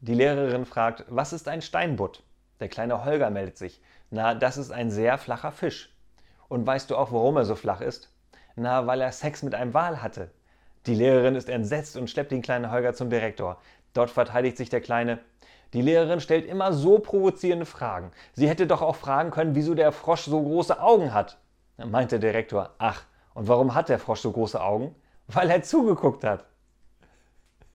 Die Lehrerin fragt, was ist ein Steinbutt? Der kleine Holger meldet sich. Na, das ist ein sehr flacher Fisch. Und weißt du auch, warum er so flach ist? Na, weil er Sex mit einem Wal hatte. Die Lehrerin ist entsetzt und schleppt den kleinen Holger zum Direktor. Dort verteidigt sich der Kleine. Die Lehrerin stellt immer so provozierende Fragen. Sie hätte doch auch fragen können, wieso der Frosch so große Augen hat. Meint der Direktor, ach, und warum hat der Frosch so große Augen? Weil er zugeguckt hat.